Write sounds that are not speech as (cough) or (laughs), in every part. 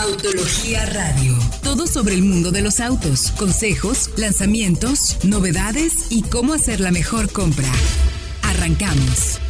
Autología Radio. Todo sobre el mundo de los autos, consejos, lanzamientos, novedades y cómo hacer la mejor compra. Arrancamos.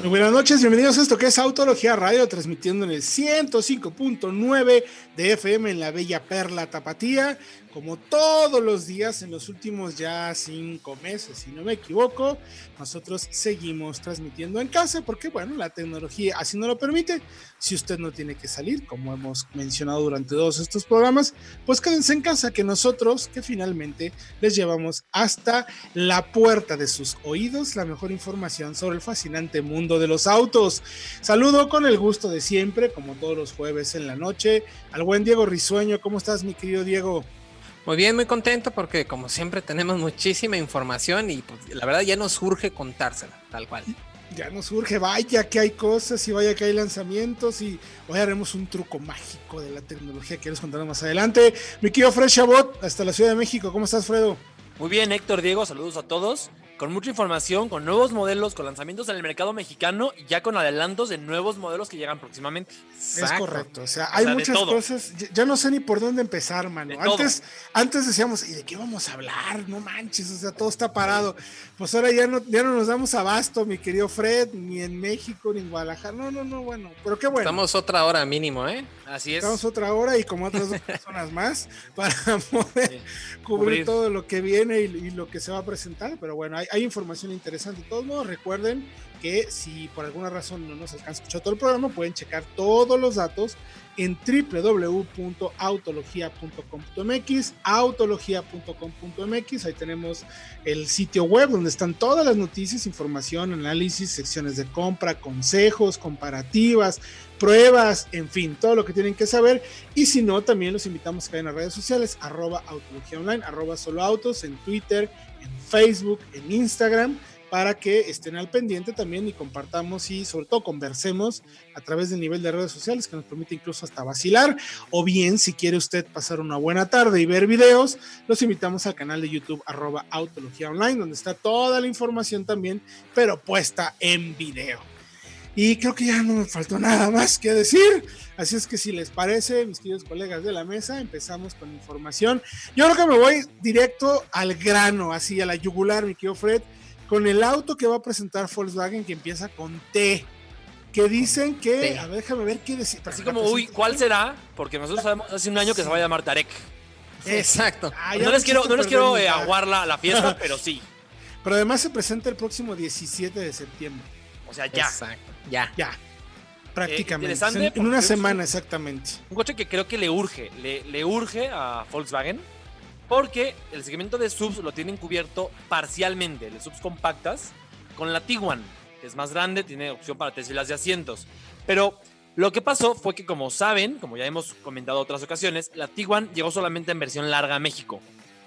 Muy buenas noches, bienvenidos a esto que es Autología Radio, transmitiendo en el 105.9 de FM en la bella Perla Tapatía como todos los días en los últimos ya cinco meses, si no me equivoco, nosotros seguimos transmitiendo en casa porque, bueno, la tecnología así no lo permite. Si usted no tiene que salir, como hemos mencionado durante todos estos programas, pues quédense en casa que nosotros, que finalmente les llevamos hasta la puerta de sus oídos la mejor información sobre el fascinante mundo de los autos. Saludo con el gusto de siempre, como todos los jueves en la noche, al buen Diego Risueño. ¿Cómo estás, mi querido Diego? Muy bien, muy contento porque como siempre tenemos muchísima información y pues, la verdad ya nos surge contársela, tal cual. Ya nos surge, vaya que hay cosas y vaya que hay lanzamientos y hoy haremos un truco mágico de la tecnología que les contaremos más adelante. Mi querido Fred Chabot, hasta la Ciudad de México, ¿cómo estás Fredo? Muy bien, Héctor, Diego, saludos a todos con mucha información, con nuevos modelos, con lanzamientos en el mercado mexicano y ya con adelantos de nuevos modelos que llegan próximamente. Es correcto, o sea, hay muchas cosas, ya no sé ni por dónde empezar, mano. Antes, antes decíamos, ¿y de qué vamos a hablar? No manches, o sea, todo está parado. Pues ahora ya no, ya no nos damos abasto, mi querido Fred, ni en México, ni en Guadalajara. No, no, no, bueno, pero qué bueno. Estamos otra hora mínimo, ¿eh? Así es. Estamos otra hora y como otras dos (laughs) personas más para poder cubrir, todo lo que viene y, y, lo que se va a presentar. Pero bueno, hay, hay información interesante. De todos modos, recuerden que si por alguna razón no nos alcanza a escuchar todo el programa, pueden checar todos los datos en www.autologia.com.mx, autologia.com.mx, ahí tenemos el sitio web donde están todas las noticias, información, análisis, secciones de compra, consejos, comparativas, pruebas, en fin, todo lo que tienen que saber. Y si no, también los invitamos a caer en las redes sociales, arroba autología online, arroba solo autos, en Twitter, en Facebook, en Instagram para que estén al pendiente también y compartamos y sobre todo conversemos a través del nivel de redes sociales que nos permite incluso hasta vacilar o bien si quiere usted pasar una buena tarde y ver videos, los invitamos al canal de YouTube arroba Autología Online donde está toda la información también pero puesta en video. Y creo que ya no me faltó nada más que decir. Así es que si les parece, mis queridos colegas de la mesa, empezamos con información. Yo creo que me voy directo al grano, así a la yugular, mi querido Fred con el auto que va a presentar Volkswagen que empieza con T. Que dicen que. A ver, déjame ver qué decir. Así como, uy, ¿cuál será? Porque nosotros sabemos hace un año que se va a llamar Tarek. Exacto. Ah, no, les quiero, no les quiero eh, aguar la, la, fiesta, (laughs) pero sí. Pero además se presenta el próximo 17 de septiembre. O sea, ya. Exacto. Ya. Ya. Prácticamente. en, en, una semana, exactamente. Un coche que creo que le urge. Le, le urge a Volkswagen porque el segmento de subs lo tienen cubierto parcialmente, de subs compactas, con la Tiguan, que es más grande, tiene opción para tres filas de asientos. Pero lo que pasó fue que, como saben, como ya hemos comentado otras ocasiones, la Tiguan llegó solamente en versión larga a México.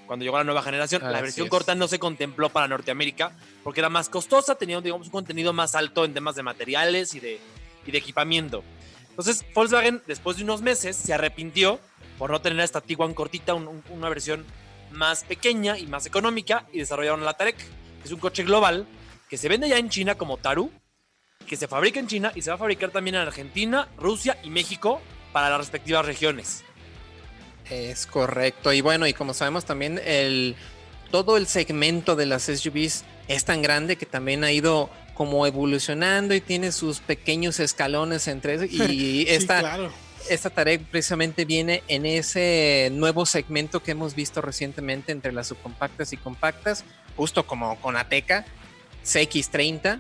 Cuando llegó la nueva generación, la versión corta no se contempló para Norteamérica porque era más costosa, tenía digamos, un contenido más alto en temas de materiales y de, y de equipamiento. Entonces, Volkswagen, después de unos meses, se arrepintió por no tener esta Tiguan cortita, una versión más pequeña y más económica, y desarrollaron la Tarek, que es un coche global que se vende ya en China como Taru, que se fabrica en China y se va a fabricar también en Argentina, Rusia y México para las respectivas regiones. Es correcto. Y bueno, y como sabemos también el todo el segmento de las SUVs es tan grande que también ha ido como evolucionando y tiene sus pequeños escalones entre (laughs) y esta claro esta tarea precisamente viene en ese nuevo segmento que hemos visto recientemente entre las subcompactas y compactas, justo como con Ateca, CX30,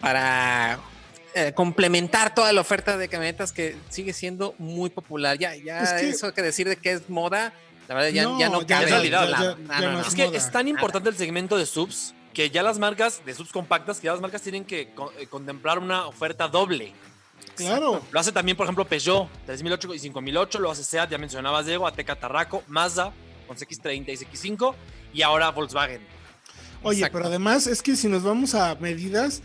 para eh, complementar toda la oferta de camionetas que sigue siendo muy popular. Ya, ya es que, eso que decir de que es moda, la verdad ya no, ya no cabe. es que es tan importante el segmento de subs que ya las marcas de subs compactas, que ya las marcas tienen que eh, contemplar una oferta doble. Claro. Lo hace también, por ejemplo, Peugeot 3008 y 5008, lo hace SEAT, ya mencionabas Diego, Ateca Tarraco, Mazda con CX30 y CX5 y ahora Volkswagen. Oye, pero además es que si nos vamos a medidas,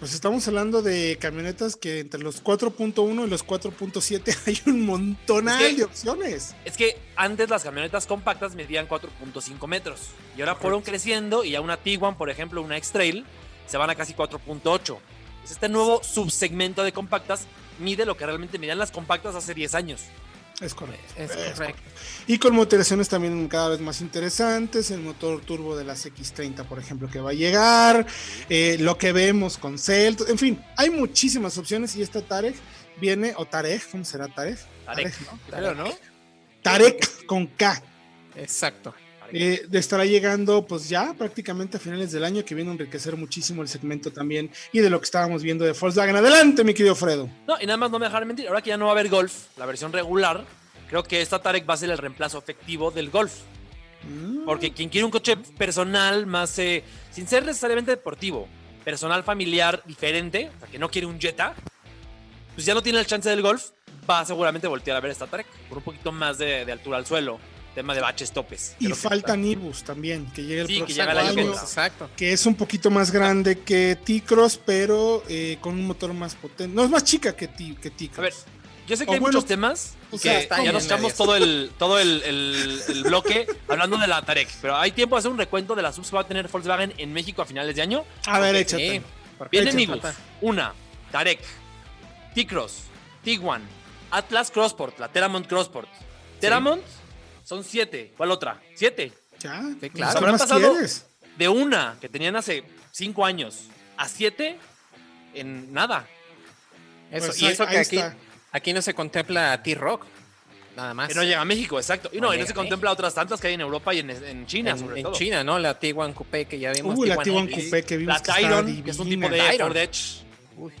pues estamos hablando de camionetas que entre los 4.1 y los 4.7 (laughs) hay un montón de opciones. Es que antes las camionetas compactas medían 4.5 metros y ahora fueron creciendo y a una Tiguan, por ejemplo, una X-Trail, se van a casi 4.8. Es este nuevo subsegmento de compactas mide lo que realmente medían las compactas hace 10 años. Es correcto. Es Es correcto. Y con motorizaciones también cada vez más interesantes, el motor turbo de las X30, por ejemplo, que va a llegar, eh, lo que vemos con Celt, en fin, hay muchísimas opciones y esta Tarek viene, o Tarek, ¿cómo será Tarek? Tarek. ¿no? Creo, ¿no? Tarek con K. Exacto. Eh, estará llegando pues ya prácticamente a finales del año que viene a enriquecer muchísimo el segmento también y de lo que estábamos viendo de Volkswagen. Adelante, mi querido Fredo. No, y nada más no me dejar mentir. Ahora que ya no va a haber Golf, la versión regular, creo que esta Tarek va a ser el reemplazo efectivo del Golf. Mm, Porque quien quiere un coche personal más, eh, sin ser necesariamente deportivo, personal familiar diferente, o sea, que no quiere un Jetta, pues ya no tiene el chance del Golf, va a seguramente voltear a ver esta Tarek por un poquito más de, de altura al suelo, tema de baches topes. y falta Nibus también, que llegue el Sí, que llega el año. Exacto. que es un poquito más grande que T-Cross, pero eh, con un motor más potente. No, es más chica que, T- que T-Cross. A ver, Yo sé que O hay bueno, muchos temas sea, ya nos echamos todo el (laughs) todo el, el- el bloque hablando de la Tarek, pero hay tiempo de hacer un recuento de las subs que va a tener Volkswagen en México a finales de año. a ver, échate. Vienen hace Nibus, una, Tarek, T-Cross, Tiguan, Atlas Crossport, la Teramont Crossport. Teramont son siete. ¿Cuál otra? Siete. Ya, Sí, pues, claro. ¿qué Habrán más pasado- quieres? De una que tenían hace cinco años a siete en nada. Eso, Pues y ahí- eso que ahí aquí, está. aquí no se contempla T-Rock. Nada más. Que no llega a México, exacto. Y no, No y no se a contempla otras tantas que hay en Europa y en, en China, en, sobre en todo. China, ¿no? La T1 Coupé que ya vimos. Uh, la Tiguan T1 X. Coupé que vimos La Tyron, que es un tipo de. Ford Edge. Uy,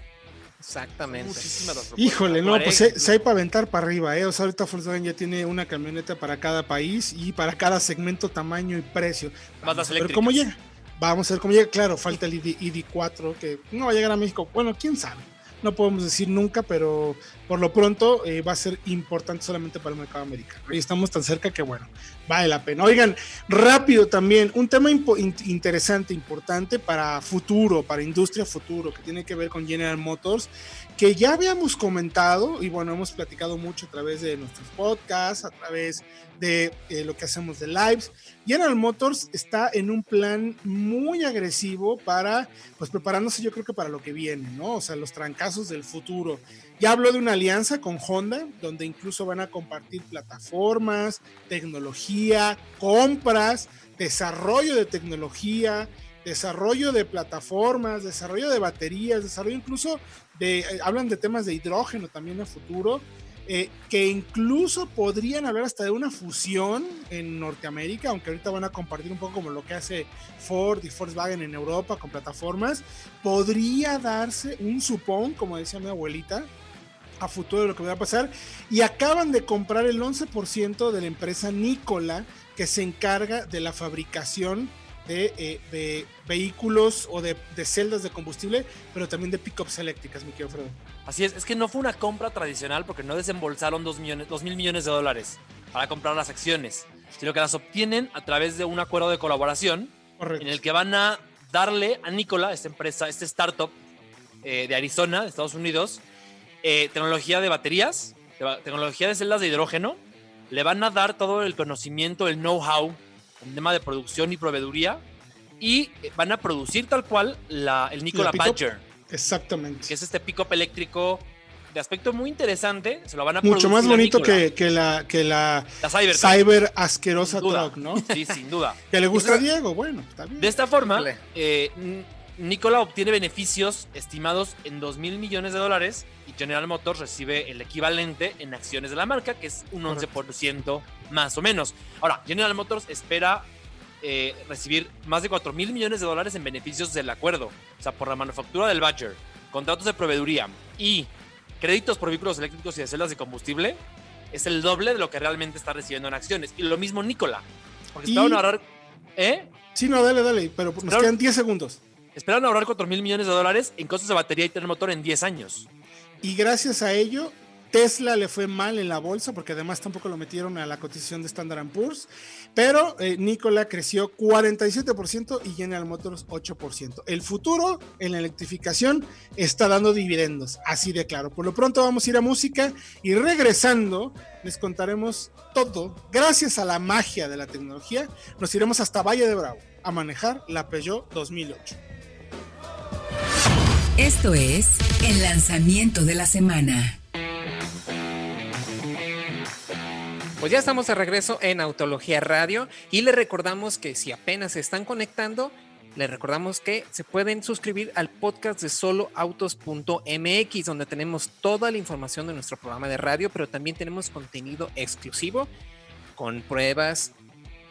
exactamente. Muchísimas. Híjole, no, pues se, se hay para aventar para arriba, ¿eh? O sea, ahorita Volkswagen ya tiene una camioneta para cada país y para cada segmento, tamaño y precio. Más las a ver eléctricas. cómo llega. Vamos a ver cómo llega. Claro, falta el ID, ID4 que no va a llegar a México. Bueno, quién sabe. No podemos decir nunca, pero por lo pronto eh, va a ser importante solamente para el mercado americano. Y estamos tan cerca que, bueno, vale la pena. Oigan, rápido también, un tema interesante, importante para futuro, para industria futuro, que tiene que ver con General Motors, que ya habíamos comentado y bueno, hemos platicado mucho a través de nuestros podcasts, a través de eh, lo que hacemos de lives. General Motors está en un plan muy agresivo para, pues preparándose yo creo que para lo que viene, ¿no? O sea, los trancazos del futuro. Ya habló de una alianza con Honda, donde incluso van a compartir plataformas, tecnología, compras, desarrollo de tecnología, desarrollo de plataformas, desarrollo de baterías, desarrollo incluso de, eh, hablan de temas de hidrógeno también a futuro, eh, que incluso podrían hablar hasta de una fusión en Norteamérica, aunque ahorita van a compartir un poco como lo que hace Ford y Volkswagen en Europa con plataformas, podría darse un supón, como decía mi abuelita, a futuro de lo que va a pasar, y acaban de comprar el 11% de la empresa Nikola, que se encarga de la fabricación de, eh, de vehículos o de, de celdas de combustible, pero también de pickups eléctricas, mi querido Fredo. Así es, es que no fue una compra tradicional porque no desembolsaron 2 millones, dos mil millones de dólares para comprar las acciones, sino que las obtienen a través de un acuerdo de colaboración Correcto. en el que van a darle a Nikola, esta empresa, este startup eh, de Arizona, de Estados Unidos, eh, tecnología de baterías, tecnología de celdas de hidrógeno, le van a dar todo el conocimiento, el know-how en tema de producción y proveeduría y eh, van a producir tal cual la, el Nikola? Badger, Exactamente. que es este pick-up eléctrico de aspecto muy interesante, se lo van a Mucho más bonito Nikola. que, que la, que la la cyber asquerosa truck, ¿no? Sí, sin duda. (laughs) Que le gusta a Diego, bueno, está bien. De esta forma, eh, Nikola obtiene beneficios estimados en 2 mil millones de dólares y General Motors recibe el equivalente en acciones de la marca, que es un 11% más o menos. Ahora, General Motors espera eh, recibir más de 4 mil millones de dólares en beneficios del acuerdo, o sea, por la manufactura del Badger, contratos de proveeduría y créditos por vehículos eléctricos y de celdas de combustible. Es el doble de lo que realmente está recibiendo en acciones. Y lo mismo Nikola. Porque Y- esperaban ahorrar. ¿Eh? Sí, no, dale, dale, pero nos Claro. quedan 10 segundos. Esperan ahorrar 4 mil millones de dólares en costos de batería y tener motor en 10 años. Y gracias a ello, Tesla le fue mal en la bolsa, porque además tampoco lo metieron a la cotización de Standard Poor's. Pero eh, Nikola creció 47% y General Motors 8%. El futuro en la electrificación está dando dividendos, así de claro. Por lo pronto vamos a ir a música y regresando les contaremos todo. Gracias a la magia de la tecnología, nos iremos hasta Valle de Bravo a manejar la Peugeot 2008. Esto es el lanzamiento de la semana. Pues ya estamos de regreso en Autología Radio y les recordamos que si apenas se están conectando, les recordamos que se pueden suscribir al podcast de soloautos.mx, donde tenemos toda la información de nuestro programa de radio, pero también tenemos contenido exclusivo con pruebas,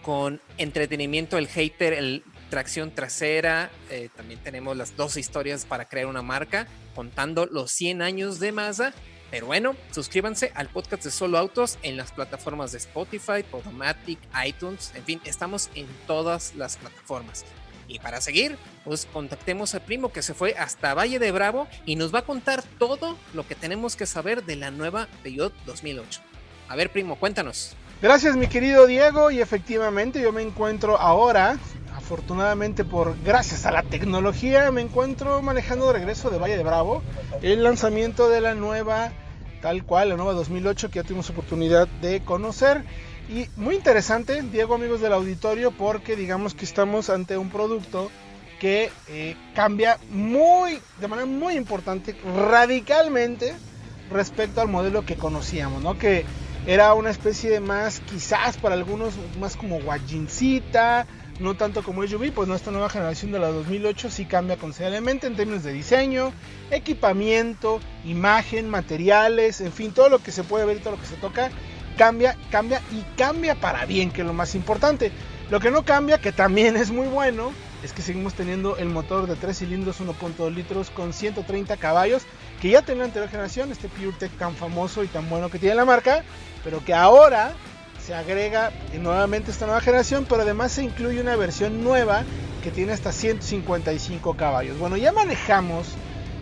con entretenimiento, el hater, el tracción trasera. Eh, también tenemos las dos historias para crear una marca, contando los 100 años de Mazda pero bueno, suscríbanse al podcast de Solo Autos en las plataformas de Spotify, Podomatic, iTunes, en fin, estamos en todas las plataformas. Y para seguir, pues contactemos al primo que se fue hasta Valle de Bravo y nos va a contar todo lo que tenemos que saber de la nueva Peugeot 2008. A ver, primo, cuéntanos. Gracias, mi querido Diego, y efectivamente yo me encuentro ahora, afortunadamente por gracias a la tecnología, me encuentro manejando de regreso de Valle de Bravo el lanzamiento de la nueva tal cual, la nueva 2008 que ya tuvimos oportunidad de conocer. Y muy interesante, Diego, amigos del auditorio, porque digamos que estamos ante un producto que eh, cambia muy, de manera muy importante, radicalmente respecto al modelo que conocíamos, ¿no? Que era una especie de más, quizás para algunos, más como guajincita, no tanto como SUV, pues nuestra nueva generación de la 2008 sí cambia considerablemente en términos de diseño, equipamiento, imagen, materiales, en fin, todo lo que se puede ver todo lo que se toca cambia, cambia y cambia para bien, que es lo más importante. Lo que no cambia, que también es muy bueno, es que seguimos teniendo el motor de 3 cilindros 1.2 litros con 130 caballos, que ya tenía anterior generación, este PureTech tan famoso y tan bueno que tiene la marca, pero que ahora se agrega nuevamente esta nueva generación, pero además se incluye una versión nueva que tiene hasta 155 caballos. Bueno, ya manejamos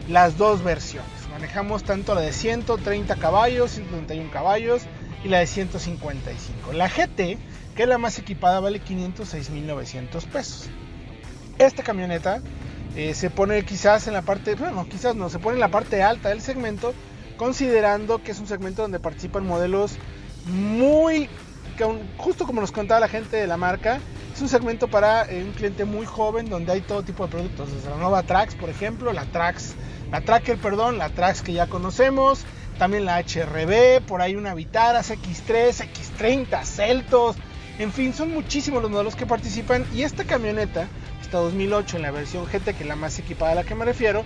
las dos versiones. Manejamos tanto la de 130 caballos, 131 caballos y la de 155. La GT, que es la más equipada, vale 506.900 pesos. Esta camioneta eh, se pone quizás en la parte, bueno, quizás no, se pone en la parte alta del segmento, considerando que es un segmento donde participan modelos muy justo como nos contaba la gente de la marca, es un segmento para eh, un cliente muy joven donde hay todo tipo de productos, desde la nueva Trax, por ejemplo, la Trax, la Tracker, perdón, la Trax que ya conocemos, también la HRB, por ahí una Vitara, X3, X30, Celtos, en fin, son muchísimos los modelos que participan y esta camioneta, esta 2008 en la versión GT, que es la más equipada a la que me refiero,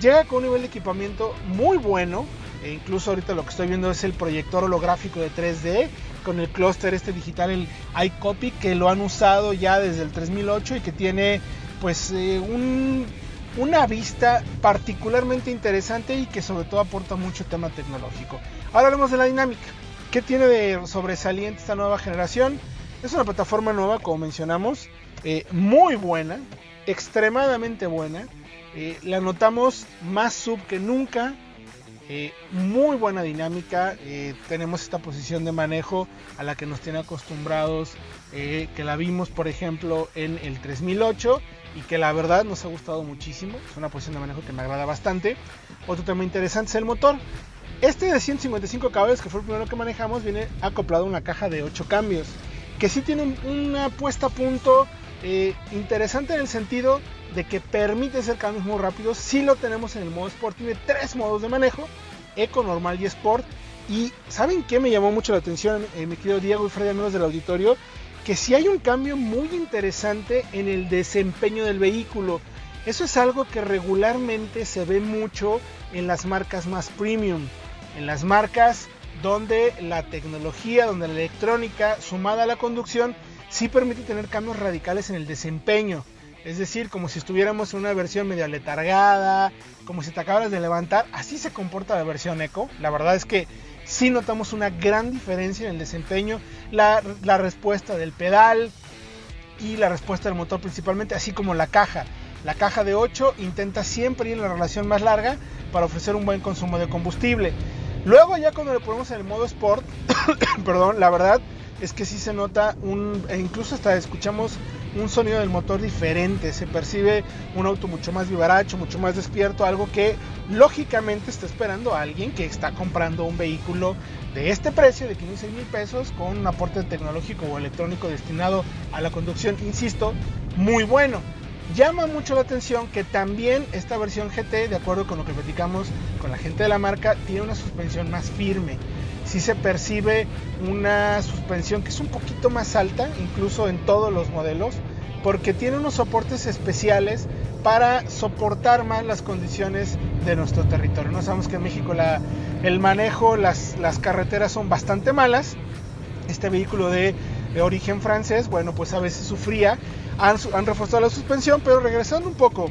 llega con un nivel de equipamiento muy bueno, e incluso ahorita lo que estoy viendo es el proyector holográfico de 3D con el clúster este digital, el iCopy, que lo han usado ya desde el 3008 y que tiene pues eh, una vista particularmente interesante y que sobre todo aporta mucho tema tecnológico. Ahora hablemos de la dinámica. ¿Qué tiene de sobresaliente esta nueva generación? Es una plataforma nueva, como mencionamos, eh, muy buena, extremadamente buena. Eh, la notamos más sub que nunca, eh, muy buena dinámica, eh, tenemos esta posición de manejo a la que nos tiene acostumbrados, eh, que la vimos por ejemplo en el 3008 y que la verdad nos ha gustado muchísimo, es una posición de manejo que me agrada bastante. Otro tema interesante es el motor. Este de 155 caballos, que fue el primero que manejamos, viene acoplado a una caja de 8 cambios, que sí tiene una puesta a punto interesante en el sentido de que permite hacer cambios muy rápidos. Si lo tenemos en el modo Sport, tiene tres modos de manejo, Eco, Normal y Sport. Y ¿saben qué me llamó mucho la atención, eh, mi querido Diego y Freddy, amigos del auditorio? Que si hay un cambio muy interesante en el desempeño del vehículo. Eso es algo que regularmente se ve mucho en las marcas más premium, en las marcas donde la tecnología, donde la electrónica sumada a la conducción sí permite tener cambios radicales en el desempeño. Es decir, como si estuviéramos en una versión medio letargada, como si te acabas de levantar. Así se comporta la versión Eco. La verdad es que sí notamos una gran diferencia en el desempeño, la, respuesta del pedal y la respuesta del motor principalmente, así como la caja. La caja de 8 intenta siempre ir en la relación más larga para ofrecer un buen consumo de combustible. Luego ya cuando le ponemos en el modo Sport, (coughs) perdón, la verdad es que sí se nota un, e incluso hasta escuchamos un sonido del motor diferente, se percibe un auto mucho más vivaracho, mucho más despierto, algo que lógicamente está esperando a alguien que está comprando un vehículo de este precio de 15 mil pesos con un aporte tecnológico o electrónico destinado a la conducción, insisto, muy bueno. Llama mucho la atención que también esta versión GT, de acuerdo con lo que platicamos con la gente de la marca, tiene una suspensión más firme. Sí se percibe una suspensión que es un poquito más alta, incluso en todos los modelos, porque tiene unos soportes especiales para soportar más las condiciones de nuestro territorio. No sabemos que en México el manejo, las, las carreteras son bastante malas. Este vehículo de, de origen francés, bueno, pues a veces sufría han, reforzado la suspensión, pero regresando un poco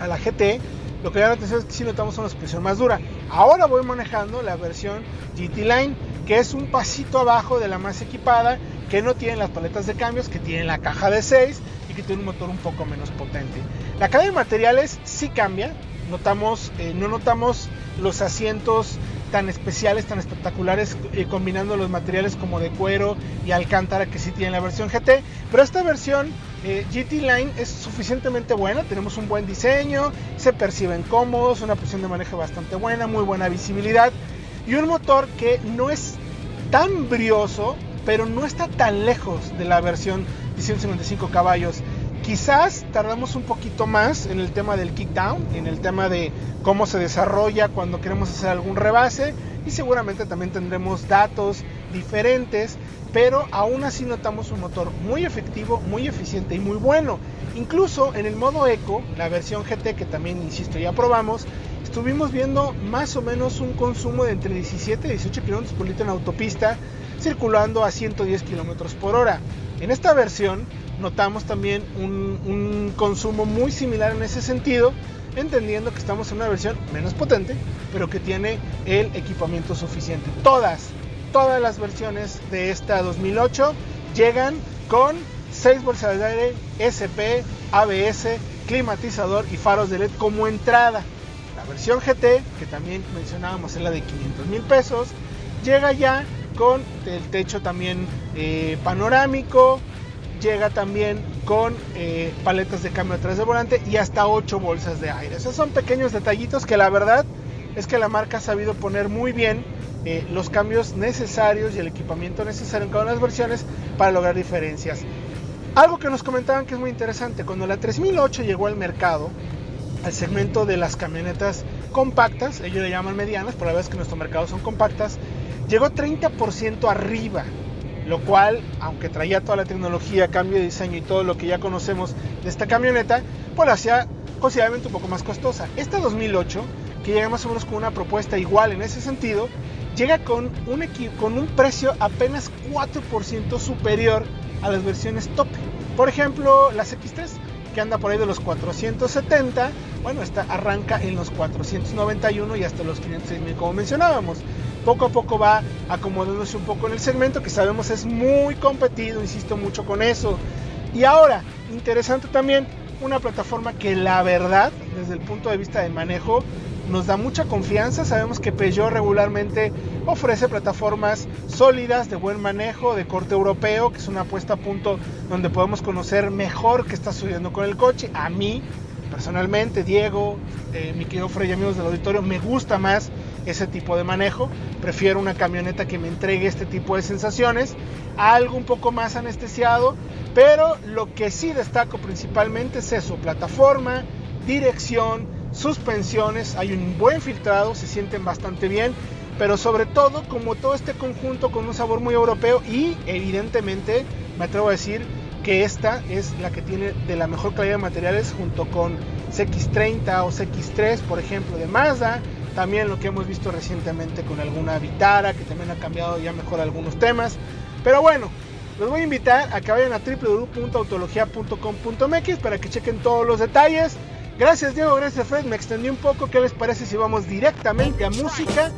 a la GT, lo que da la atención es que sí notamos una suspensión más dura. Ahora voy manejando la versión GT Line, que es un pasito abajo de la más equipada, que no tiene las paletas de cambios, que tiene la caja de 6 y que tiene un motor un poco menos potente. La cadena de materiales sí cambia, notamos, eh, no notamos los asientos tan especiales, tan espectaculares, eh, combinando los materiales como de cuero y alcántara que sí tiene la versión GT. Pero esta versión eh, GT Line es suficientemente buena, tenemos un buen diseño, se perciben cómodos, una posición de manejo bastante buena, muy buena visibilidad y un motor que no es tan brioso, pero no está tan lejos de la versión de 155 caballos. Quizás tardamos un poquito más en el tema del kickdown, en el tema de cómo se desarrolla cuando queremos hacer algún rebase y seguramente también tendremos datos diferentes, pero aún así notamos un motor muy efectivo, muy eficiente y muy bueno. Incluso en el modo Eco, la versión GT que también, insisto, ya probamos, estuvimos viendo más o menos un consumo de entre 17 y 18 km por litro en autopista, circulando a 110 km por hora. En esta versión notamos también un, consumo muy similar en ese sentido, entendiendo que estamos en una versión menos potente, pero que tiene el equipamiento suficiente. Todas, todas las versiones de esta 2008 llegan con 6 bolsas de aire, SP, ABS, climatizador y faros de LED como entrada. La versión GT, que también mencionábamos, es la de 500 mil pesos, llega ya con el techo también eh, panorámico, llega también con eh, paletas de cambio atrás del volante y hasta 8 bolsas de aire. Esos son pequeños detallitos que la verdad es que la marca ha sabido poner muy bien eh, los cambios necesarios y el equipamiento necesario en cada una de las versiones para lograr diferencias. Algo que nos comentaban que es muy interesante, cuando la 3008 llegó al mercado, al segmento de las camionetas compactas, ellos le llaman medianas, por la vez que nuestro mercado son compactas, llegó 30% arriba lo cual, aunque traía toda la tecnología, cambio de diseño y todo lo que ya conocemos de esta camioneta, pues la hacía considerablemente un poco más costosa. Esta 2008, que llega más o menos con una propuesta igual en ese sentido, llega con un, con un precio apenas 4% superior a las versiones top. Por ejemplo, las X3, que anda por ahí de los 470, bueno, esta arranca en los 491 y hasta los 506 mil como mencionábamos poco a poco va acomodándose un poco en el segmento que sabemos es muy competido, insisto mucho con eso. Y ahora, interesante también, una plataforma que la verdad, desde el punto de vista de manejo, nos da mucha confianza. Sabemos que Peugeot regularmente ofrece plataformas sólidas, de buen manejo, de corte europeo, que es una apuesta a punto donde podemos conocer mejor qué está sucediendo con el coche. A mí, personalmente, Diego, eh, mi querido Frey amigos del auditorio, me gusta más ese tipo de manejo. Prefiero una camioneta que me entregue este tipo de sensaciones, algo un poco más anestesiado, pero lo que sí destaco principalmente es eso, plataforma, dirección, suspensiones, hay un buen filtrado, se sienten bastante bien, pero sobre todo como todo este conjunto con un sabor muy europeo y evidentemente me atrevo a decir que esta es la que tiene de la mejor calidad de materiales junto con CX30 o CX3 por ejemplo de Mazda también lo que hemos visto recientemente con alguna Vitara, que también ha cambiado ya mejor algunos temas. Pero bueno, los voy a invitar a que vayan a www.autologia.com.mx para que chequen todos los detalles. Gracias Diego, gracias Fred, me extendí un poco. ¿Qué les parece si vamos directamente a música?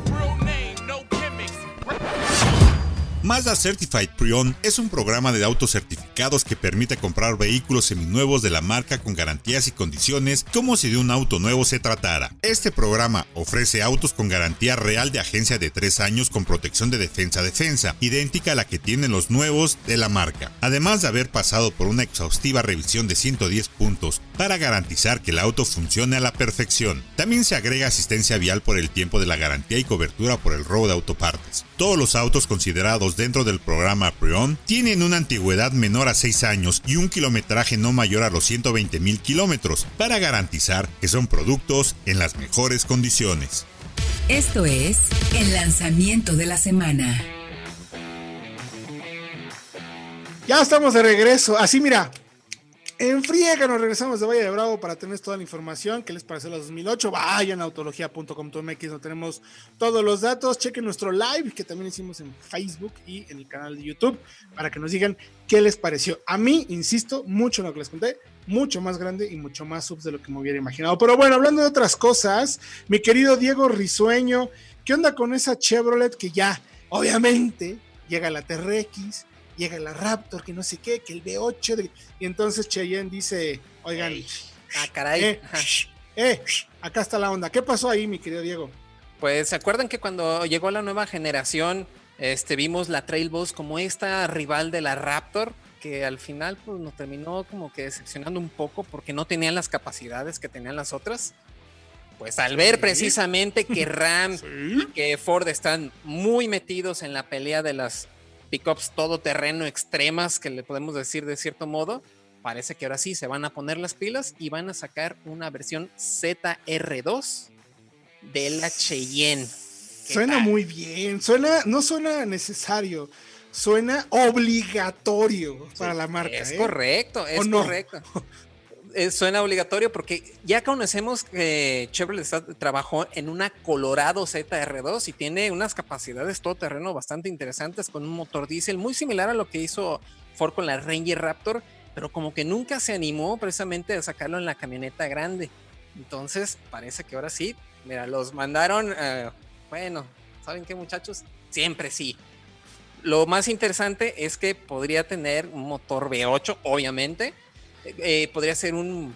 Mazda Certified Pre-Owned es un programa de autos certificados que permite comprar vehículos seminuevos de la marca con garantías y condiciones como si de un auto nuevo se tratara. Este programa ofrece autos con garantía real de agencia de 3 años con protección de defensa-defensa, idéntica a la que tienen los nuevos de la marca, además de haber pasado por una exhaustiva revisión de 110 puntos para garantizar que el auto funcione a la perfección. También se agrega asistencia vial por el tiempo de la garantía y cobertura por el robo de autopartes. Todos los autos considerados dentro del programa Prion tienen una antigüedad menor a 6 años y un kilometraje no mayor a los 120 mil kilómetros para garantizar que son productos en las mejores condiciones. Esto es el lanzamiento de la semana. Ya estamos de regreso. Así mira, en nos regresamos de Valle de Bravo para tener toda la información que les pareció la 2008. Vayan a autología.com.mx, no tenemos todos los datos. Chequen nuestro live que también hicimos en Facebook y en el canal de YouTube para que nos digan qué les pareció. A mí, insisto, mucho en lo que les conté, mucho más grande y mucho más subs de lo que me hubiera imaginado. Pero bueno, hablando de otras cosas, mi querido Diego Risueño, ¿qué onda con esa Chevrolet que ya, obviamente, llega a la TRX? Llega la Raptor, que no sé qué, que el V8. Y entonces Cheyenne dice, oigan, ah, caray. Eh, eh, acá está la onda. ¿Qué pasó ahí, mi querido Diego? Pues se acuerdan que cuando llegó la nueva generación, este, vimos la Trailbus como esta rival de la Raptor, que al final pues, nos terminó como que decepcionando un poco porque no tenían las capacidades que tenían las otras. Pues al ver precisamente que (laughs) Ram y que Ford están muy metidos en la pelea de las pickups todoterreno extremas, que le podemos decir de cierto modo, parece que ahora sí se van a poner las pilas y van a sacar una versión ZR2 de la Cheyenne. Suena muy bien, suena, no suena necesario, suena obligatorio para la marca. Es ¿eh? correcto, es correcto. (laughs) Eh, suena obligatorio porque ya conocemos que Chevrolet trabajó en una Colorado ZR2 y tiene unas capacidades todo terreno bastante interesantes con un motor diésel muy similar a lo que hizo Ford con la Ranger Raptor, pero como que nunca se animó precisamente a sacarlo en la camioneta grande. Entonces parece que ahora sí, mira, los mandaron, eh, bueno, ¿saben qué muchachos? Siempre sí. Lo más interesante es que podría tener un motor V8, obviamente, eh, podría ser un,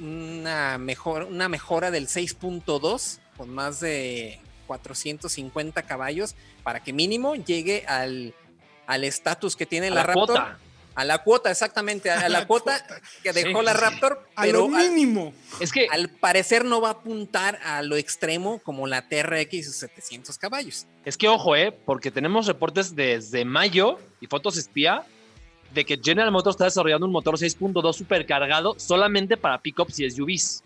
una, mejor, una mejora del 6.2 con más de 450 caballos para que mínimo llegue al estatus que tiene la, Raptor. A la cuota, exactamente, a, (laughs) la, cuota, que dejó la Raptor. A lo mínimo. es que al parecer no va a apuntar a lo extremo como la TRX y sus 700 caballos. Es que ojo, eh, porque tenemos reportes desde mayo y fotos espía de que General Motors está desarrollando un motor 6.2 supercargado solamente para pickups y SUVs.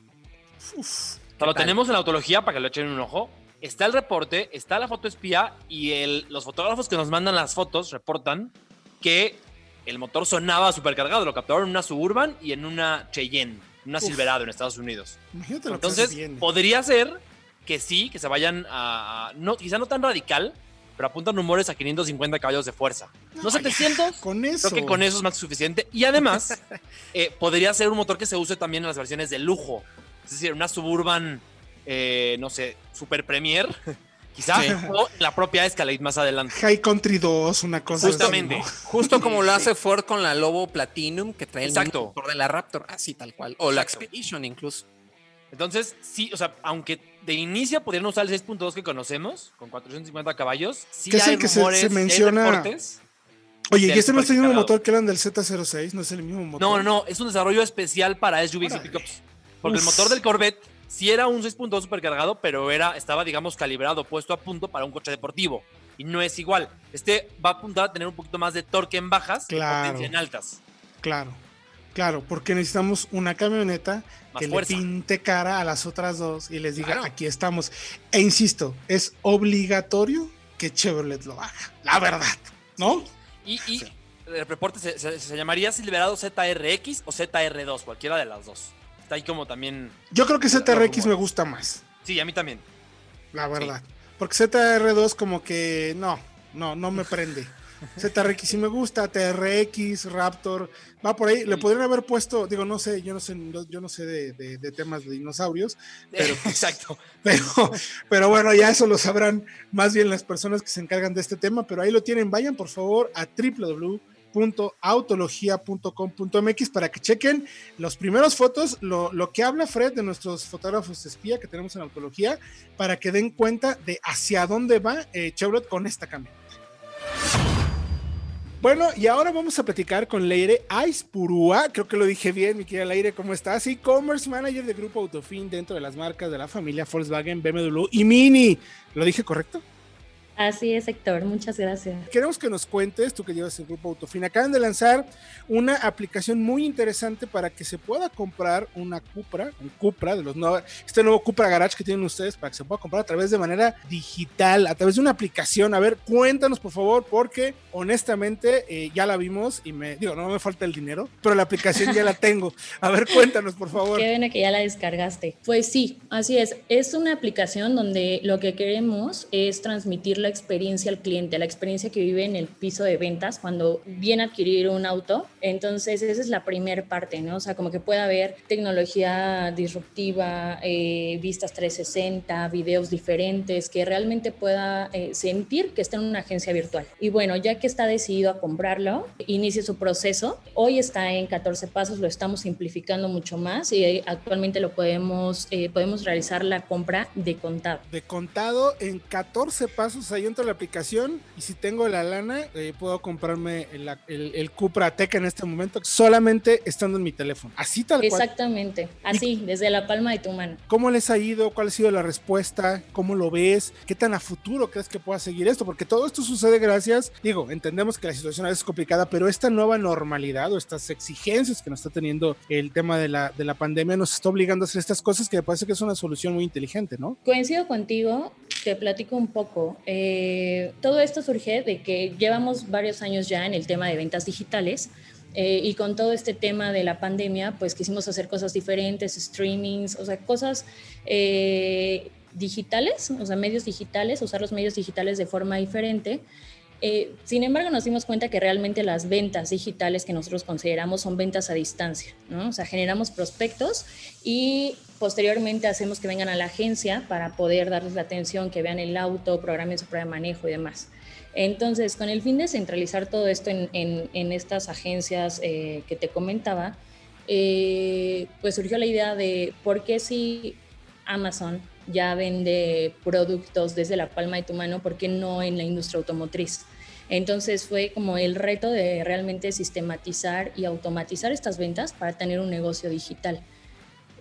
lo tenemos en la autología para que lo echen un ojo. Está el reporte, está la foto espía y el, los fotógrafos que nos mandan las fotos reportan que el motor sonaba supercargado. Lo captaron en una Suburban y en una Cheyenne, una Silverado en Estados Unidos. Entonces, podría ser que sí, que se vayan a, no, quizá no tan radical, pero apuntan rumores a 550 caballos de fuerza. No, 700. con eso. Creo que con eso es más que suficiente. Y además, (laughs) eh, podría ser un motor que se use también en las versiones de lujo. Es decir, una Suburban, eh, no sé, Super Premier. (laughs) Quizá, o la propia Escalade más adelante. High Country 2, una cosa Justamente. Justo como lo hace Ford con la Lobo Platinum, que trae el motor de la Raptor, así tal cual. O la Expedition incluso. Entonces, sí, o sea, aunque de inicio podrían usar el 6.2 que conocemos, con 450 caballos, sí hay que rumores, se, menciona... Oye, ¿y este no es el mismo motor que eran del Z06? ¿No es el mismo motor? No, no, no, es un desarrollo especial para SUVs y pickups. Porque el motor del Corvette sí era un 6.2 supercargado, pero era, estaba, digamos, calibrado, puesto a punto para un coche deportivo. Y no es igual. Este va a apuntar a tener un poquito más de torque en bajas claro, y potencia en altas. Claro. Claro, porque necesitamos una camioneta que le pinte cara a las otras dos y les diga, aquí estamos. E insisto, es obligatorio que Chevrolet lo haga, la verdad, ¿no? Y, el reporte se, llamaría Silverado ZRX o ZR2, cualquiera de las dos. Está ahí como también... Yo creo que ZRX me gusta más. Sí, a mí también. La verdad. Porque ZR2 como que no, no, no me prende. ZRX sí me gusta, TRX, Raptor, va por ahí. Le podrían haber puesto, digo, no sé, yo no sé, yo no sé de, temas de dinosaurios, pero (laughs) exacto. Pero, pero bueno, ya eso lo sabrán más bien las personas que se encargan de este tema, pero ahí lo tienen. Vayan por favor a www.autologia.com.mx para que chequen los primeros fotos, lo, lo, que habla Fred de nuestros fotógrafos espía que tenemos en Autología, para que den cuenta de hacia dónde va eh, Chevrolet con esta camioneta. Bueno, y ahora vamos a platicar con Leire Aispurúa, creo que lo dije bien, mi querida Leire, ¿cómo estás? E-commerce manager de Grupo Autofin dentro de las marcas de la familia Volkswagen, BMW y Mini. ¿Lo dije correcto? Así es, Héctor, muchas gracias. Queremos que nos cuentes, tú que llevas el grupo Autofin, acaban de lanzar una aplicación muy interesante para que se pueda comprar una Cupra, un Cupra de los nuevos, este nuevo Cupra Garage que tienen ustedes para que se pueda comprar a través de manera digital, a través de una aplicación. A ver, cuéntanos por favor, porque honestamente eh, ya la vimos y me digo, no me falta el dinero, pero la aplicación ya la tengo. A ver, cuéntanos por favor. Qué bueno que ya la descargaste. Pues sí, así es. Es una aplicación donde lo que queremos es transmitir la experiencia al cliente, la experiencia que vive en el piso de ventas cuando viene a adquirir un auto. Entonces, esa es la primera parte, ¿no? O sea, como que pueda haber tecnología disruptiva, eh, vistas 360, videos diferentes, que realmente pueda eh, sentir que está en una agencia virtual. Y bueno, ya que está decidido a comprarlo, inicie su proceso. Hoy está en 14 pasos, lo estamos simplificando mucho más y actualmente lo podemos, eh, podemos realizar la compra de contado. De contado en 14 pasos, yo entro a la aplicación y si tengo la lana, eh, puedo comprarme el, el, Cupra Tech en este momento solamente estando en mi teléfono. Así tal cual. Exactamente, así, desde la palma de tu mano. ¿Cómo les ha ido? ¿Cuál ha sido la respuesta? ¿Cómo lo ves? ¿Qué tan a futuro crees que pueda seguir esto? Porque todo esto sucede gracias, digo, entendemos que la situación a veces es complicada, pero esta nueva normalidad o estas exigencias que nos está teniendo el tema de la, de la pandemia nos está obligando a hacer estas cosas que me parece que es una solución muy inteligente, ¿no? Coincido contigo, te platico un poco. Eh, todo esto surge de que llevamos varios años ya en el tema de ventas digitales. Eh, y con todo este tema de la pandemia, pues quisimos hacer cosas diferentes, streamings, o sea, cosas eh, digitales, o sea, medios digitales, usar los medios digitales de forma diferente. Eh, sin embargo, nos dimos cuenta que realmente las ventas digitales que nosotros consideramos son ventas a distancia, ¿no? O sea, generamos prospectos y posteriormente hacemos que vengan a la agencia para poder darles la atención, que vean el auto, programen su prueba de manejo y demás. Entonces, con el fin de centralizar todo esto en, estas agencias eh, que te comentaba, eh, pues surgió la idea de por qué si Amazon ya vende productos desde la palma de tu mano, ¿por qué no en la industria automotriz? Entonces fue como el reto de realmente sistematizar y automatizar estas ventas para tener un negocio digital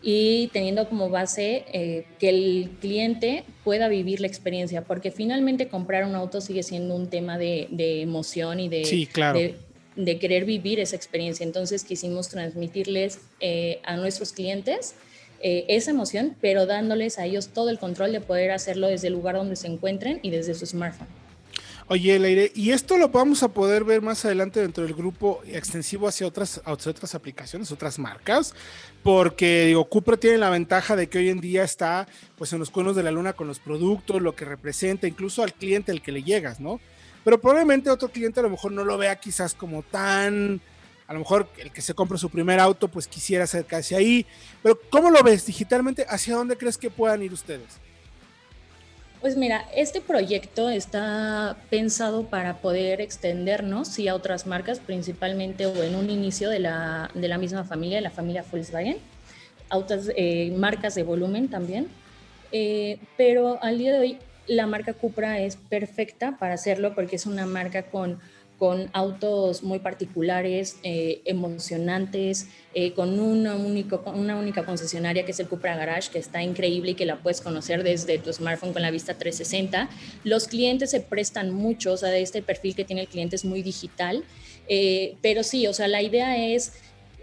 y teniendo como base eh, que el cliente pueda vivir la experiencia, porque finalmente comprar un auto sigue siendo un tema de, emoción y de, de, querer vivir esa experiencia. Entonces quisimos transmitirles eh, a nuestros clientes eh, esa emoción, pero dándoles a ellos todo el control de poder hacerlo desde el lugar donde se encuentren y desde su smartphone. Oye, Leire, y esto lo vamos a poder ver más adelante dentro del grupo extensivo hacia otras, hacia otras aplicaciones, otras marcas, porque digo, Cupra tiene la ventaja de que hoy en día está pues en los cuernos de la luna con los productos, lo que representa, incluso al cliente al que le llegas, ¿no? Pero probablemente otro cliente a lo mejor no lo vea quizás como tan a lo mejor el que se compra su primer auto, pues quisiera acercarse ahí. Pero ¿cómo lo ves digitalmente? ¿Hacia dónde crees que puedan ir ustedes? Pues mira, este proyecto está pensado para poder extendernos sí, a otras marcas, principalmente o en un inicio de la, de la misma familia, la familia Volkswagen, autos, eh, marcas de volumen también. Eh, pero al día de hoy la marca Cupra es perfecta para hacerlo porque es una marca con con autos muy particulares, eh, emocionantes, eh, con una, único, una única concesionaria que es el Cupra Garage, que está increíble y que la puedes conocer desde tu smartphone con la vista 360. Los clientes se prestan mucho, o sea, de este perfil que tiene el cliente es muy digital, eh, pero sí, o sea, la idea es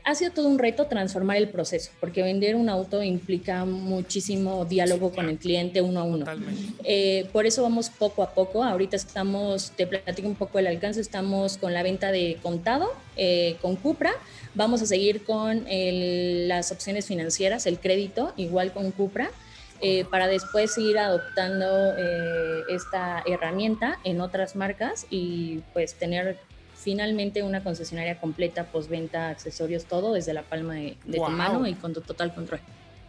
ha sido todo un reto transformar el proceso, porque vender un auto implica muchísimo diálogo con el cliente uno a uno. Eh, por eso vamos poco a poco. Ahorita estamos, te platico un poco el alcance, estamos con la venta de contado eh, con Cupra. Vamos a seguir con las opciones financieras, el crédito, igual con Cupra. Eh, para después seguir adoptando esta herramienta en otras marcas y pues tener finalmente una concesionaria completa, postventa, accesorios, todo desde la palma de, tu mano y con tu total control.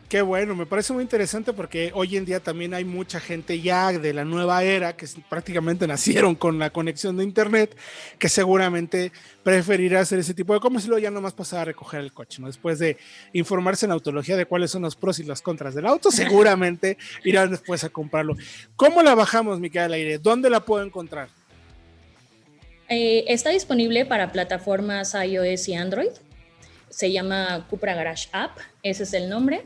Qué bueno, me parece muy interesante porque hoy en día también hay mucha gente ya de la nueva era que prácticamente (laughs) nacieron con la conexión de internet que seguramente preferirá hacer ese tipo de cosas y luego ya nomás pasar a recoger el coche, ¿no? Después de informarse en autología de cuáles son los pros y las contras del auto, (laughs) seguramente irán después a comprarlo. ¿Cómo la bajamos, Miquel Aire? ¿Dónde la puedo encontrar? Eh, está disponible para plataformas iOS y Android. Se llama Cupra Garage App, ese es el nombre.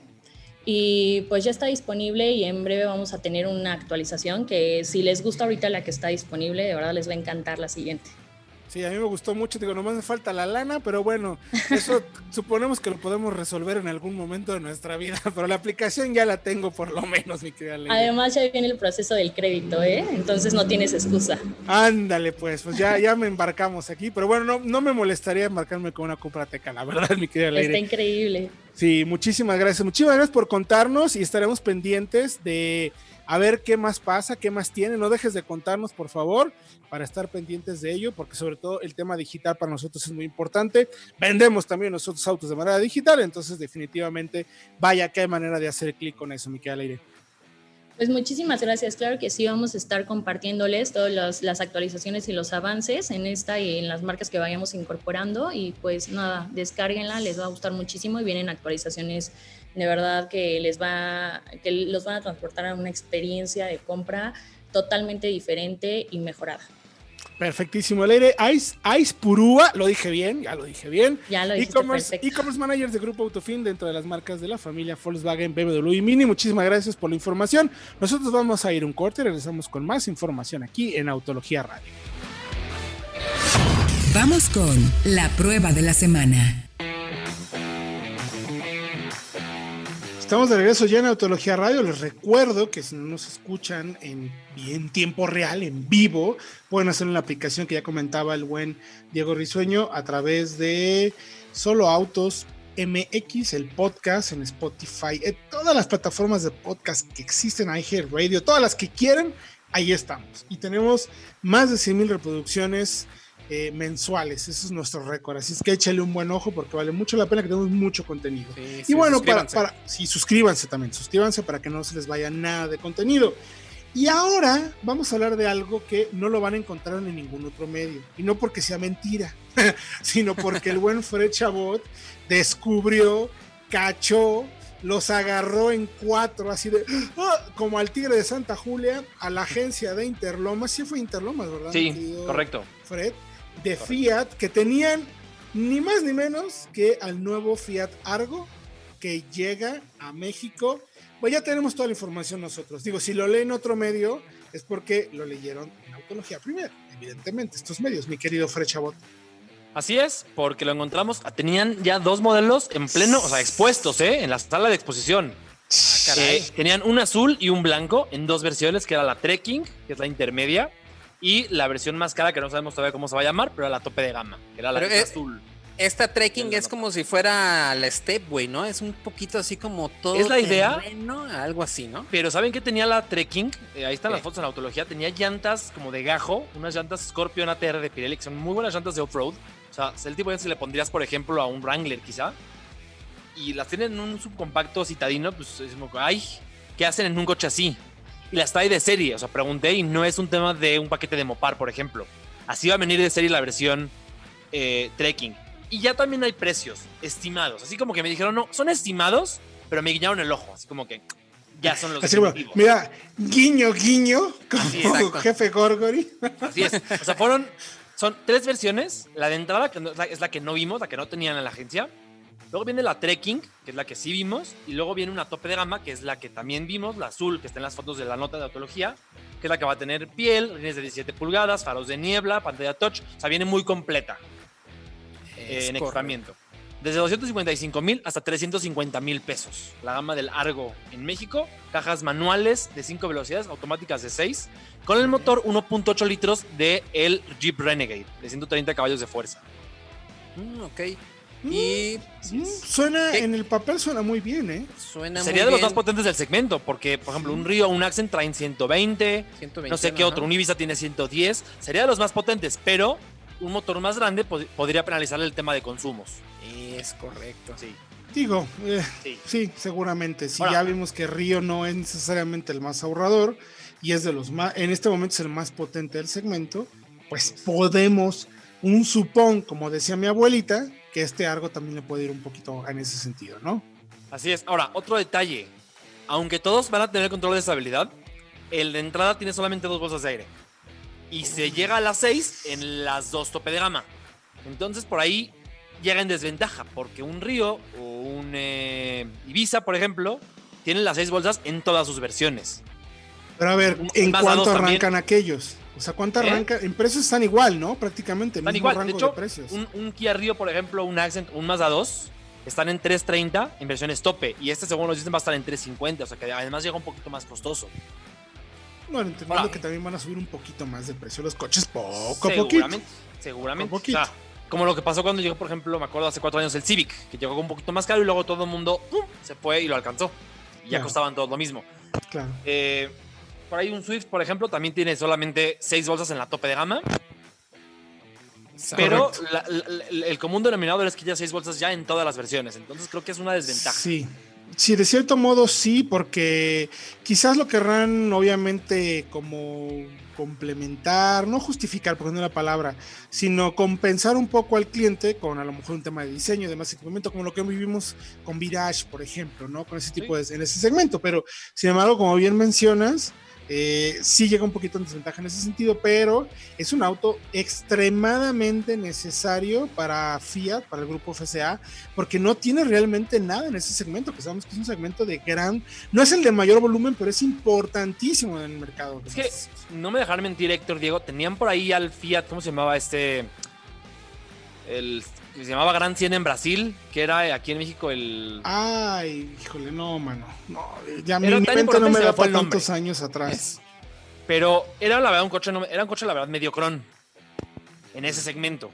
Y pues ya está disponible y en breve vamos a tener una actualización que si les gusta ahorita la que está disponible, de verdad les va a encantar la siguiente. Sí, a mí me gustó mucho, digo, nomás me falta la lana, pero bueno, eso (laughs) suponemos que lo podemos resolver en algún momento de nuestra vida, (laughs) pero la aplicación ya la tengo por lo menos, mi querida Lady. Además ya viene el proceso del crédito, ¿eh? Entonces no tienes excusa. Ándale, pues, pues ya, ya me embarcamos aquí, pero bueno, no, no me molestaría embarcarme con una compra teca, la verdad, (laughs) mi querida Lady. Está increíble. Sí, muchísimas gracias, muchísimas gracias por contarnos y estaremos pendientes de a ver qué más pasa, qué más tiene. No dejes de contarnos, por favor, para estar pendientes de ello, porque sobre todo el tema digital para nosotros es muy importante. Vendemos también nosotros autos de manera digital, entonces definitivamente vaya que hay manera de hacer clic con eso, Miquel Aire. Pues muchísimas gracias. Claro que sí, vamos a estar compartiéndoles todas las, las, actualizaciones y los avances en esta y en las marcas que vayamos incorporando. Y pues nada, descárguenla, les va a gustar muchísimo y vienen actualizaciones de verdad que les va, que los van a transportar a una experiencia de compra totalmente diferente y mejorada. Perfectísimo, el aire. Ice, Ice Purúa, lo dije bien, ya lo dije bien. Ya lo E-commerce e managers de Grupo Autofin dentro de las marcas de la familia Volkswagen, BMW y Mini. Muchísimas gracias por la información. Nosotros vamos a ir un corte y regresamos con más información aquí en Autología Radio. Vamos con la prueba de la semana. Estamos de regreso ya en Autología Radio. Les recuerdo que si no nos escuchan en, en tiempo real, en vivo, pueden hacer una aplicación que ya comentaba el buen Diego Risueño a través de Solo Autos MX, el podcast en Spotify, en todas las plataformas de podcast que existen, iHeart Radio, todas las que quieran, ahí estamos. Y tenemos más de 100 mil reproducciones eh, mensuales. Ese es nuestro récord. Así es que échale un buen ojo porque vale mucho la pena que tenemos mucho contenido. Sí, y bueno, para, suscríbanse. para. Sí, suscríbanse también. Suscríbanse para que no se les vaya nada de contenido. Y ahora vamos a hablar de algo que no lo van a encontrar en ningún otro medio. Y no porque sea mentira, (laughs) sino porque el buen Fred Chabot descubrió, cachó, los agarró en cuatro, así de ¡ah! como al tigre de Santa Julia, a la agencia de Interlomas. Sí fue Interlomas, ¿verdad? Sí, correcto. Fred, de Fiat, que tenían ni más ni menos que al nuevo Fiat Argo, que llega a México. Pues ya tenemos toda la información nosotros. Digo, si lo leen otro medio, es porque lo leyeron en Autología primero, evidentemente, estos medios, mi querido Fred Chabot. Así es, porque lo encontramos. Tenían ya dos modelos en pleno, o sea, expuestos, ¿eh? En la sala de exposición. Eh, tenían un azul y un blanco en dos versiones, que era la Trekking, que es la intermedia, y la versión más cara, que no sabemos todavía cómo se va a llamar, pero era la tope de gama, que era la es azul. Esta trekking es como si fuera la Stepway, ¿no? Es un poquito así como todo. Es la idea. terreno, algo así, ¿no? Pero ¿saben qué tenía la Trekking? Eh, ahí están ¿Qué? las fotos en la autología. Tenía llantas como de gajo, unas llantas Scorpion ATR de Pirelli, que son muy buenas llantas de off-road. O sea, es el tipo de que le pondrías, por ejemplo, a un Wrangler quizá. Y las tienen en un subcompacto citadino, pues es como, ay, ¿qué hacen en un coche así? Y las trae de serie, o sea, pregunté y no es un tema de un paquete de Mopar, por ejemplo. Así va a venir de serie la versión eh, Trekking. Y ya también hay precios estimados. Así como que me dijeron, no, son estimados, pero me guiñaron el ojo. Así como que ya son los Así como, mira, guiño, guiño, como jefe Gorgory. Así es. O sea, fueron. Son tres versiones. La de entrada, que es la que no vimos, la que no tenían en la agencia. Luego viene la Trekking, que es la que sí vimos. Y luego viene una tope de gama, que es la que también vimos, la azul, que está en las fotos de la nota de autología, que es la que va a tener piel, rines de 17 pulgadas, faros de niebla, pantalla touch. O sea, viene muy completa eh, en equipamiento. Desde 255 mil hasta 350 mil pesos. La gama del Argo en México. Cajas manuales de 5 velocidades, automáticas de 6. Con el motor 1.8 litros de el Jeep Renegade, de 130 caballos de fuerza. Mm, ok. Y Mm, suena, ¿Qué? en el papel suena muy bien, ¿eh? suena Sería de los bien. más potentes del segmento, porque, por ejemplo, un Río, un Accent traen 120, 121, no sé qué otro, un Ibiza tiene 110. Sería de los más potentes, pero un motor más grande pod- podría penalizar el tema de consumos. Es correcto. Sí. Digo, eh, Sí. sí, seguramente. Si Ahora- ya vimos que Río no es necesariamente el más ahorrador y es de los más, en este momento es el más potente del segmento, pues podemos, un supón, como decía mi abuelita, que este Argo también le puede ir un poquito en ese sentido, ¿no? Así es. Ahora, otro detalle. Aunque todos van a tener control de estabilidad, el de entrada tiene solamente dos bolsas de aire. Y se llega a las 6 en las dos tope de gama. Entonces por ahí llega en desventaja, porque un Río o un eh, Ibiza, por ejemplo, tiene las seis bolsas en todas sus versiones. Pero a ver, ¿en cuánto 2 también. arrancan aquellos? O sea, ¿cuánto ¿Eh? arranca? En precios están igual, ¿no? Prácticamente, Están mismo igual. De rango hecho, de precios. un, un Kia Rio, por ejemplo, un Accent, un Mazda 2, están en 330 en versiones tope. Y este, según nos dicen, va a estar en 350. O sea que además llega un poquito más costoso. Bueno, entendiendo que también van a subir un poquito más de precio los coches poco a poquito. seguramente. Seguramente. Poco. O sea, como lo que pasó cuando llegó, por ejemplo, me acuerdo hace cuatro años el Civic, que llegó un poquito más caro y luego todo el mundo ¡pum! se fue y lo alcanzó. Y ya Claro. costaban todos lo mismo. Claro. Eh, por ahí un Swift, por ejemplo, también tiene solamente seis bolsas en la tope de gama. Pero la- la- la- el común denominador es que ya seis bolsas ya en todas las versiones. Entonces creo que es una desventaja. Sí. Sí, de cierto modo sí, porque quizás lo querrán obviamente como complementar, no justificar, porque no es la palabra, sino compensar un poco al cliente con a lo mejor un tema de diseño y demás equipamiento, como lo que vivimos con Virage, por ejemplo, ¿no? Con ese tipo de, en ese segmento, pero sin embargo, como bien mencionas, eh, sí llega un poquito en desventaja en ese sentido, pero es un auto extremadamente necesario para Fiat, para el grupo FCA, porque no tiene realmente nada en ese segmento, que sabemos que es un segmento de gran, no es el de mayor volumen, pero es importantísimo en el mercado. Es que no me dejar mentir, Héctor Diego. Tenían por ahí al Fiat, ¿cómo se llamaba este? El que se llamaba Gran 100 en Brasil, que era aquí en México el. Ay, híjole, no, mano. No, ya mi, mi mente no me da para tantos años atrás. (laughs) Pero era la verdad un coche, no- era un coche, la verdad, mediocrón. En ese segmento.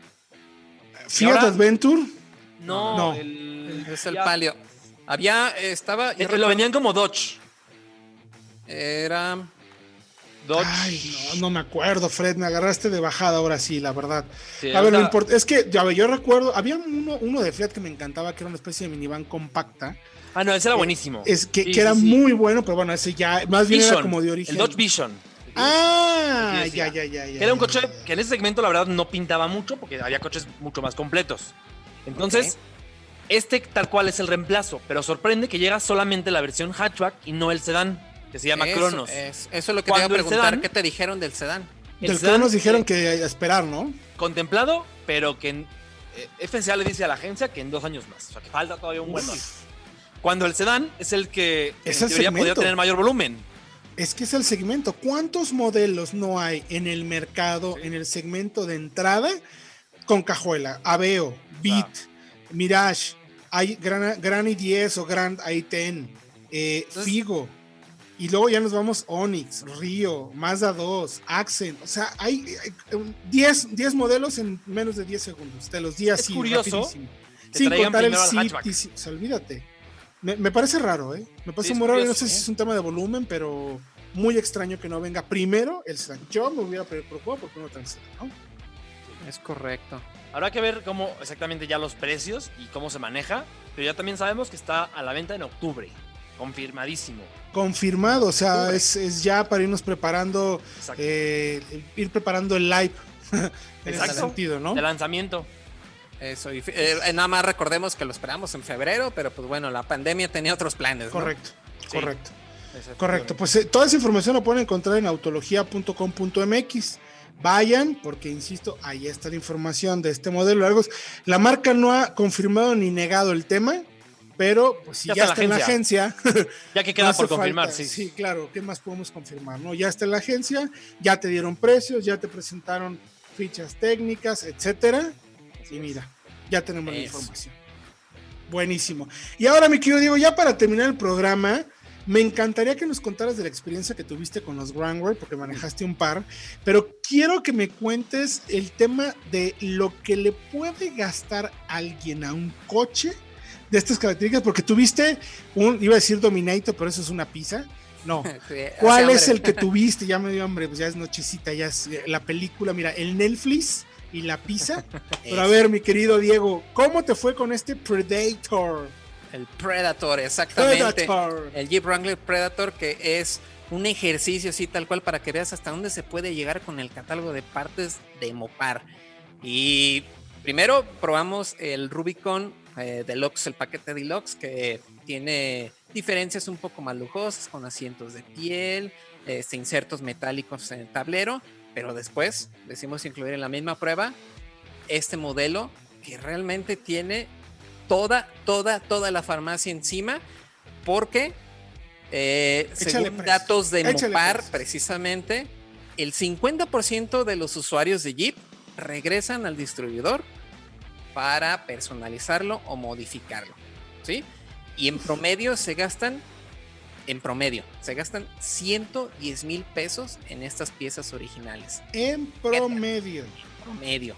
Fiat ahora- Adventure, No, No. el. Es el palio. Había, estaba, yo Eh, Lo recuerdo- vendían como Dodge. era, Dodge. Ay, no, no me acuerdo, Fred, me agarraste de bajada ahora sí, la verdad. Sí, A ver, lo era- import- es que, ya yo recuerdo, había uno, uno de Fiat que me encantaba, que era una especie de minivan compacta, Ah, no, ese era buenísimo. es que, Sí, que era sí, muy bueno, pero bueno, ese ya, más bien era Vision, como de origen. El Dodge Vision. Ah, ya, ya. ya, ya, era un coche que en ese segmento la verdad no pintaba mucho porque había coches mucho más completos. Entonces, este tal cual es el reemplazo, pero sorprende que llega solamente la versión hatchback y no el sedán, que se llama eso, Cronos. es- eso es lo que te iba a Cuando preguntar. sedán- ¿Qué te dijeron del sedán? El Del que sedán, nos dijeron eh, que esperar, ¿no? contemplado, pero que en- eh, FCA le dice a la agencia que en dos años más. O sea, que falta todavía un buen. Cuando el sedán es el que en Es el teoría podría tener mayor volumen. Es que es el segmento. ¿Cuántos modelos no hay en el mercado, en el segmento de entrada con cajuela? Aveo, Beat, Mirage, hay Gran, Gran i10 o Grand i10, eh, Entonces- Figo. Y luego ya nos vamos Onix, Río, Mazda 2, Accent. O sea, hay, hay, um, 10, 10 modelos en menos de 10 segundos. Te los di así. curioso rapidísimo. que Sin contar el primero al Zip. hatchback. y si- o sea, olvídate. Me, me parece raro, ¿eh? Me parece es muy raro. y No curioso, sé si ¿eh? es un tema de volumen, pero muy extraño que no venga primero el sedán. Yo me hubiera preocupado por uno el sedán, ¿no? Es correcto. Habrá que ver cómo exactamente ya los precios y cómo se maneja, pero ya también sabemos que está a la venta en octubre. Confirmadísimo. Confirmado, o sea, es, es ya para irnos preparando, Exacto. eh, ir preparando el live. (laughs) en ese Exacto. sentido, ¿no? De lanzamiento. Eso, y, eh, nada más recordemos que lo esperamos en febrero, pero pues bueno, la pandemia tenía otros planes. ¿no? Correcto, Sí. correcto. Correcto, pues eh, toda esa información la pueden encontrar en autología.com.mx. Vayan, porque insisto, ahí está la información de este modelo. La marca no ha confirmado ni negado el tema, pero pues si ya, está en la agencia, Ya que (laughs) queda por confirmar, falta. sí. Sí, claro, ¿qué más podemos confirmar? no? Ya está en la agencia, ya te dieron precios, ya te presentaron fichas técnicas, etcétera. Y mira, ya tenemos la información. Buenísimo. Y ahora, mi querido Diego, ya para terminar el programa, me encantaría que nos contaras de la experiencia que tuviste con los Grandware, porque manejaste un par, pero quiero que me cuentes el tema de lo que le puede gastar alguien a un coche de estas características, porque tuviste un, iba a decir Dominator, pero eso es una pizza. No. (laughs) ¿Cuál es el que (laughs) tuviste? Ya me dio hambre, pues ya es nochecita, ya es eh, la película, mira, el Netflix y la pizza. (laughs) Pero a ver, mi querido Diego, ¿cómo te fue con este Predator? El Predator, exactamente. Predator. El Jeep Wrangler Predator, que es un ejercicio así tal cual para que veas hasta dónde se puede llegar con el catálogo de partes de Mopar. Y primero probamos el Rubicon eh, Deluxe, el paquete Deluxe, que tiene diferencias un poco más lujosas, con asientos de piel, este, insertos metálicos en el tablero, pero después decimos incluir en la misma prueba este modelo que realmente tiene toda, toda, toda la farmacia encima, porque Eh, según datos de Mopar, precisamente, el 50% de los usuarios de Jeep regresan al distribuidor para personalizarlo o modificarlo. ¿Sí? Y en promedio se gastan, en promedio, se gastan 110 mil pesos en estas piezas originales. En promedio. En promedio.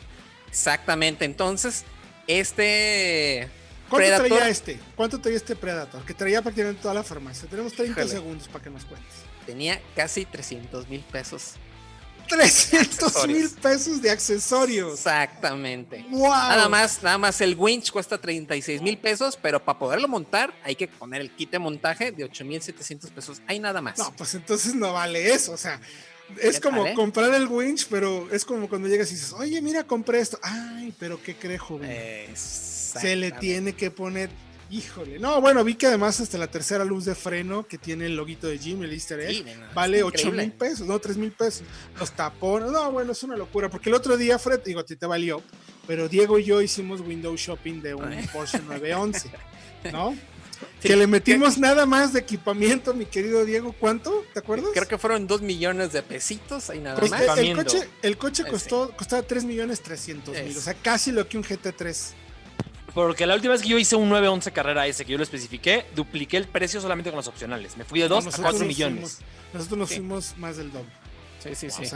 Exactamente. Entonces, este. ¿Cuánto traía este? ¿Cuánto traía este Predator? Que traía prácticamente toda la farmacia. Tenemos 30 segundos para que nos cuentes. Tenía casi 300 mil pesos 300 mil pesos de accesorios. Exactamente. Nada más, nada más el winch cuesta 36 mil pesos, pero para poderlo montar hay que poner el kit de montaje de 8 mil 700 pesos. Hay nada más. No, pues entonces no vale eso. O sea, es como comprar el winch, pero es como cuando llegas y dices, oye, mira, compré esto. Ay, pero ¿qué cree, joven? Se le tiene que poner Híjole, no, bueno, vi que además hasta la tercera luz de freno que tiene el loguito de Jim, el easter egg, vale 8 mil pesos, no, 3 mil pesos. Los tapones, no, bueno, es una locura, porque el otro día, Fred, digo, a ti te valió, pero Diego y yo hicimos window shopping de un Porsche 911, (laughs) ¿no? que le metimos nada más de equipamiento, mi querido Diego, ¿cuánto? ¿Te acuerdas? Creo que fueron 2 millones de pesitos, ahí nada pues más. El coche, el coche costó, costaba 3 millones 300 mil, o sea, casi lo que un GT3. Porque la última vez que yo hice un 911 carrera ese que yo lo especifiqué, dupliqué el precio solamente con los opcionales. Me fui de 2 a 4 millones. nosotros nos fuimos más del doble. Sí, sí, sí.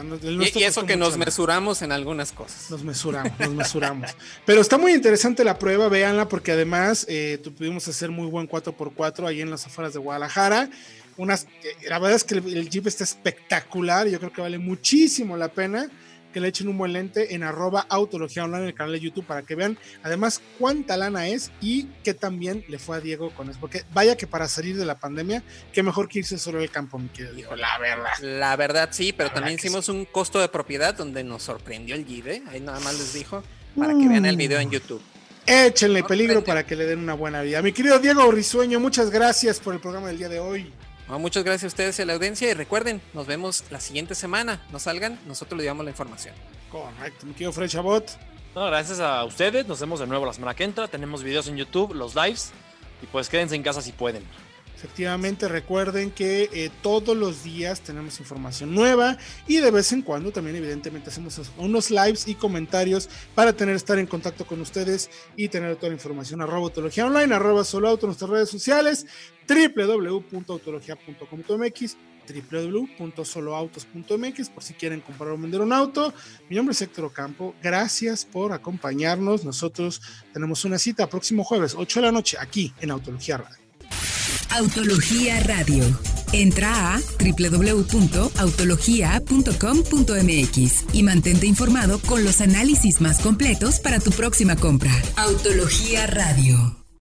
y, eso que nos mesuramos en algunas cosas. Nos mesuramos, nos mesuramos. (laughs) Pero está muy interesante la prueba, véanla, porque además eh, pudimos hacer muy buen 4x4 ahí en las afueras de Guadalajara. Unas, eh, la verdad es que el, el Jeep está espectacular, yo creo que vale muchísimo la pena que le echen un buen lente en arroba autología online en el canal de YouTube para que vean además cuánta lana es y que también le fue a Diego con eso. Porque vaya que para salir de la pandemia, qué mejor que irse solo al campo, mi querido Diego, la verdad. La verdad sí, pero también hicimos un costo de propiedad donde nos sorprendió el GIDE, ahí nada más les dijo, para que vean el video en YouTube. Échenle peligro para que le den una buena vida. Mi querido Diego Risueño, muchas gracias por el programa del día de hoy muchas gracias a ustedes y a la audiencia y recuerden, nos vemos la siguiente semana. No salgan, nosotros le damos la información. Correcto, mi querido Fred Chabot. No, gracias a ustedes, nos vemos de nuevo la semana que entra. Tenemos videos en YouTube, los lives y pues quédense en casa si pueden. Efectivamente, recuerden que eh, todos los días tenemos información nueva y de vez en cuando también evidentemente hacemos unos lives y comentarios para tener estar en contacto con ustedes y tener toda la información a Robotología Online, arroba solo auto, nuestras redes sociales, www.autologia.com.mx www.soloautos.mx por si quieren comprar o vender un auto. Mi nombre es Héctor Ocampo. Gracias por acompañarnos. Nosotros tenemos una cita próximo jueves, 8 de la noche, aquí en Autología Radio. Autología Radio. Entra a www.autologia.com.mx y mantente informado con los análisis más completos para tu próxima compra. Autología Radio.